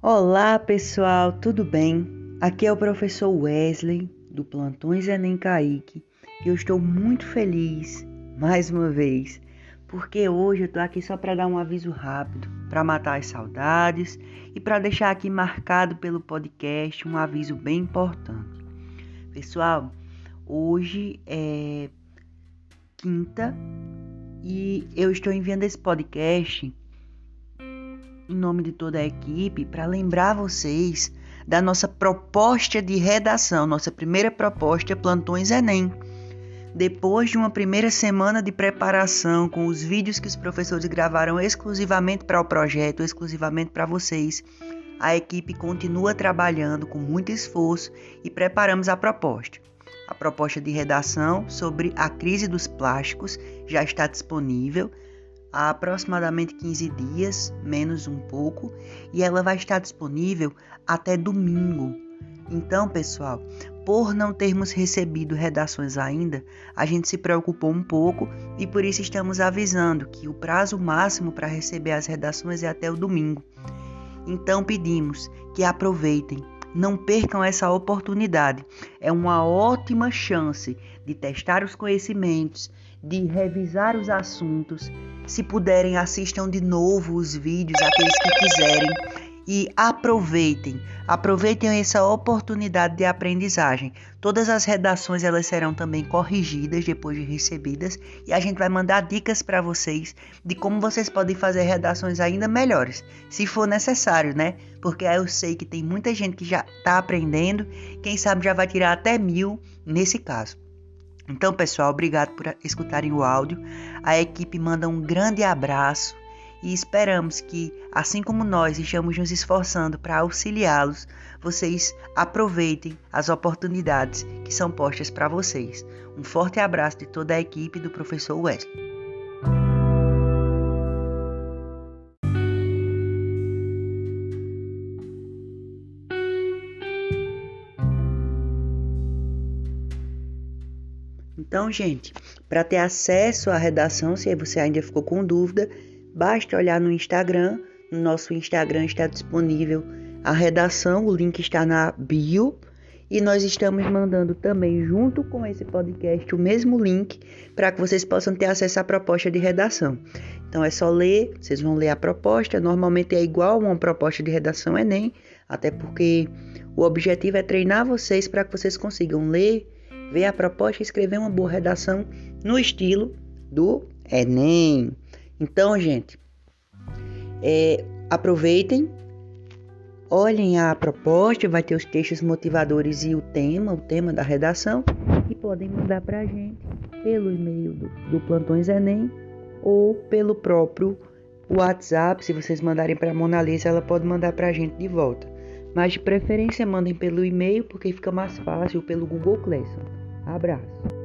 Olá pessoal, tudo bem? Aqui é o professor Wesley do Plantões Enem Kaique e eu estou muito feliz mais uma vez porque hoje eu tô aqui só para dar um aviso rápido, para matar as saudades e para deixar aqui marcado pelo podcast um aviso bem importante. Pessoal, hoje é quinta e eu estou enviando esse podcast em nome de toda a equipe, para lembrar vocês da nossa proposta de redação, nossa primeira proposta Plantões Enem. Depois de uma primeira semana de preparação com os vídeos que os professores gravaram exclusivamente para o projeto, exclusivamente para vocês, a equipe continua trabalhando com muito esforço e preparamos a proposta. A proposta de redação sobre a crise dos plásticos já está disponível há aproximadamente 15 dias, menos um pouco, e ela vai estar disponível até domingo. Então, pessoal, por não termos recebido redações ainda, a gente se preocupou um pouco e por isso estamos avisando que o prazo máximo para receber as redações é até o domingo. Então pedimos que aproveitem, não percam essa oportunidade. É uma ótima chance de testar os conhecimentos, de revisar os assuntos. Se puderem, assistam de novo os vídeos, aqueles que quiserem. E aproveitem, aproveitem essa oportunidade de aprendizagem. Todas as redações elas serão também corrigidas depois de recebidas e a gente vai mandar dicas para vocês de como vocês podem fazer redações ainda melhores, se for necessário, né? Porque eu sei que tem muita gente que já está aprendendo, quem sabe já vai tirar até mil nesse caso. Então, pessoal, obrigado por escutarem o áudio. A equipe manda um grande abraço e esperamos que, assim como nós estamos nos esforçando para auxiliá-los, vocês aproveitem as oportunidades que são postas para vocês. Um forte abraço de toda a equipe do professor Wesley. Então, gente, para ter acesso à redação, se você ainda ficou com dúvida, basta olhar no Instagram. No nosso Instagram está disponível a redação, o link está na bio. E nós estamos mandando também, junto com esse podcast, o mesmo link para que vocês possam ter acesso à proposta de redação. Então é só ler, vocês vão ler a proposta. Normalmente é igual uma proposta de redação Enem, até porque o objetivo é treinar vocês para que vocês consigam ler ver a proposta e escrever uma boa redação no estilo do Enem. Então, gente, é, aproveitem, olhem a proposta, vai ter os textos motivadores e o tema, o tema da redação, e podem mandar para a gente pelo e-mail do, do Plantões Enem ou pelo próprio WhatsApp. Se vocês mandarem para a Mona Lisa, ela pode mandar para a gente de volta. Mas de preferência mandem pelo e-mail porque fica mais fácil pelo Google Classroom. Abraço.